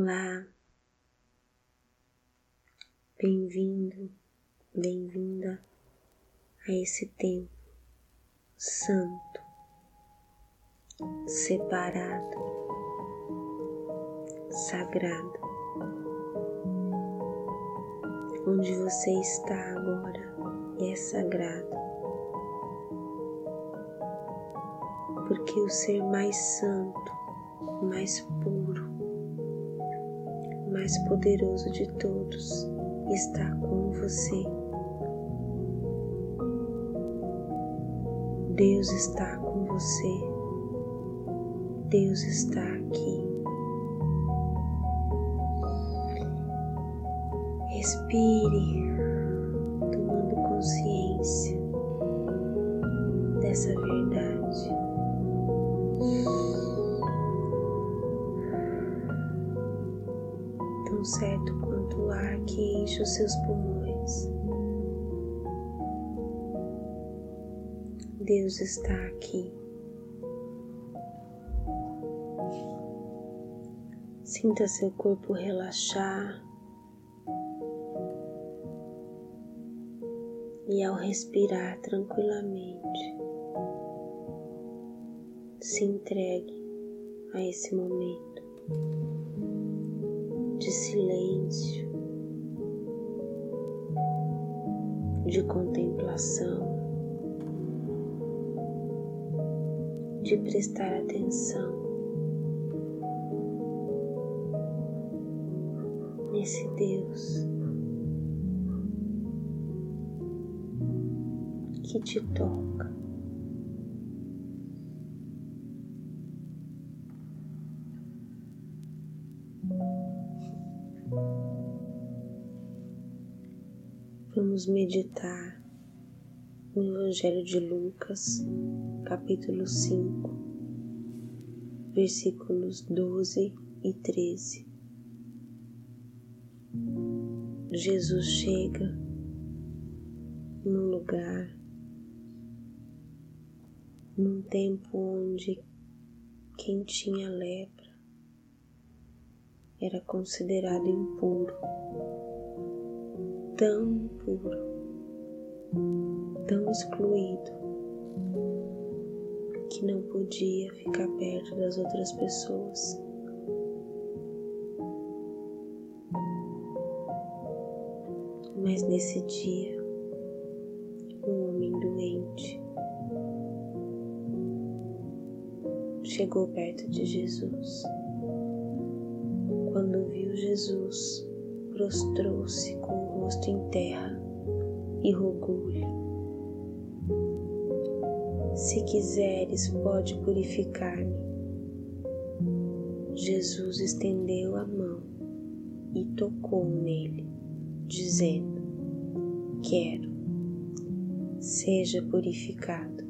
Olá, bem-vindo, bem-vinda a esse tempo santo, separado, sagrado, onde você está agora é sagrado, porque o ser mais santo, mais puro, mais poderoso de todos está com você. Deus está com você. Deus está aqui. Respire, tomando consciência dessa verdade. Certo quanto o ar que enche os seus pulmões. Deus está aqui. Sinta seu corpo relaxar. E ao respirar tranquilamente, se entregue a esse momento de silêncio, de contemplação, de prestar atenção nesse Deus que te toca. Vamos meditar no Evangelho de Lucas, capítulo 5, versículos 12 e 13. Jesus chega num lugar, num tempo onde quem tinha lepra era considerado impuro, tão impuro, tão excluído, que não podia ficar perto das outras pessoas. Mas nesse dia, um homem doente chegou perto de Jesus. Quando viu Jesus, prostrou-se com o rosto em terra e rogou-lhe: Se quiseres, pode purificar-me. Jesus estendeu a mão e tocou nele, dizendo: Quero, seja purificado.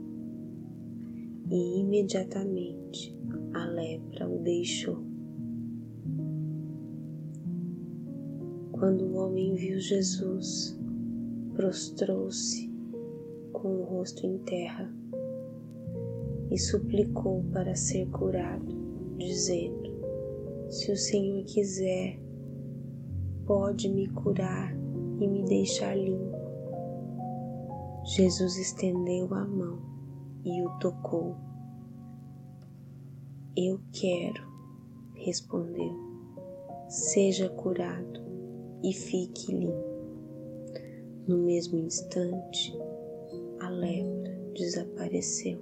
E imediatamente a lepra o deixou. Quando o homem viu Jesus, prostrou-se com o rosto em terra e suplicou para ser curado, dizendo: Se o Senhor quiser, pode me curar e me deixar limpo. Jesus estendeu a mão e o tocou. Eu quero, respondeu, seja curado e fique limpo. No mesmo instante, a lepra desapareceu.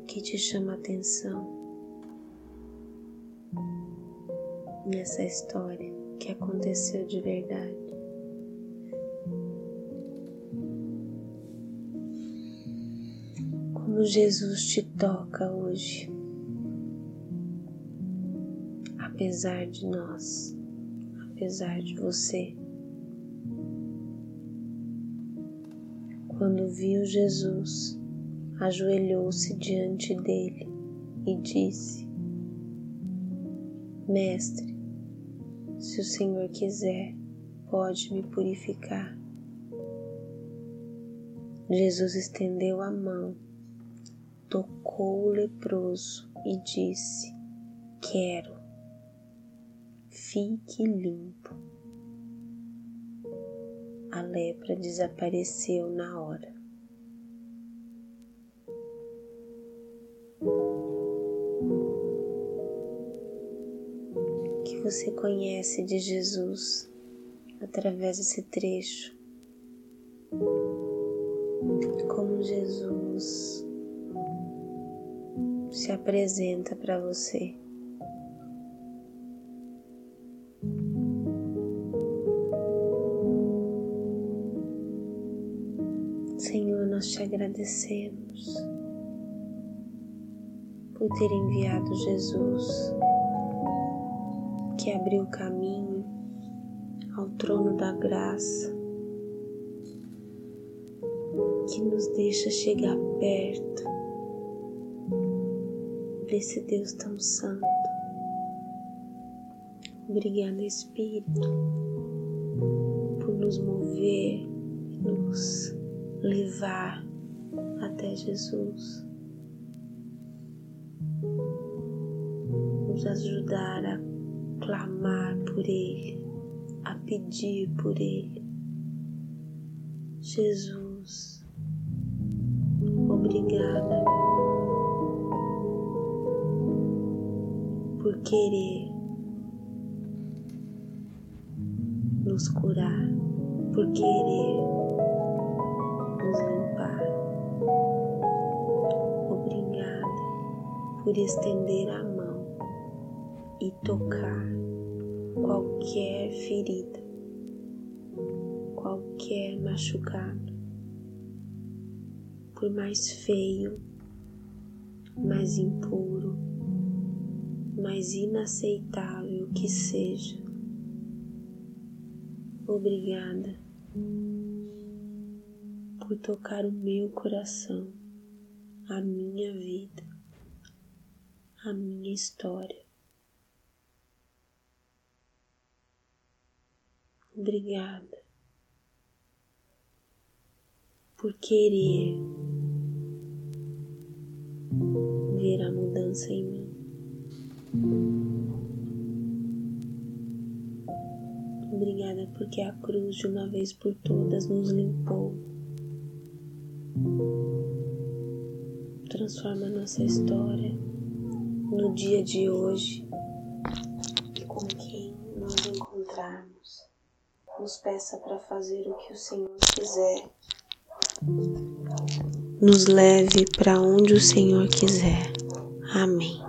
O que te chama a atenção nessa história que aconteceu de verdade? Como Jesus te toca hoje, apesar de nós, apesar de você. Quando viu Jesus, ajoelhou-se diante dele e disse: Mestre, se o Senhor quiser, pode me purificar. Jesus estendeu a mão tocou o leproso e disse: Quero, fique limpo. A lepra desapareceu na hora. O que você conhece de Jesus através desse trecho? Como Jesus se apresenta para você. Agradecemos por ter enviado Jesus, que abriu o caminho ao trono da graça, que nos deixa chegar perto desse Deus tão santo. Obrigada, Espírito, por nos mover, nos levar até Jesus, nos ajudar a clamar por Ele, a pedir por Ele. Jesus, obrigada por querer nos curar, por querer nos limpar. Obrigada por estender a mão e tocar qualquer ferida, qualquer machucado, por mais feio, mais impuro mais inaceitável que seja. Obrigada por tocar o meu coração, a minha vida, a minha história. Obrigada por querer ver a mudança em mim. Obrigada porque a cruz de uma vez por todas nos limpou. Transforma nossa história no dia de hoje e com quem nós encontrarmos. Nos peça para fazer o que o Senhor quiser. Nos leve para onde o Senhor quiser. Amém.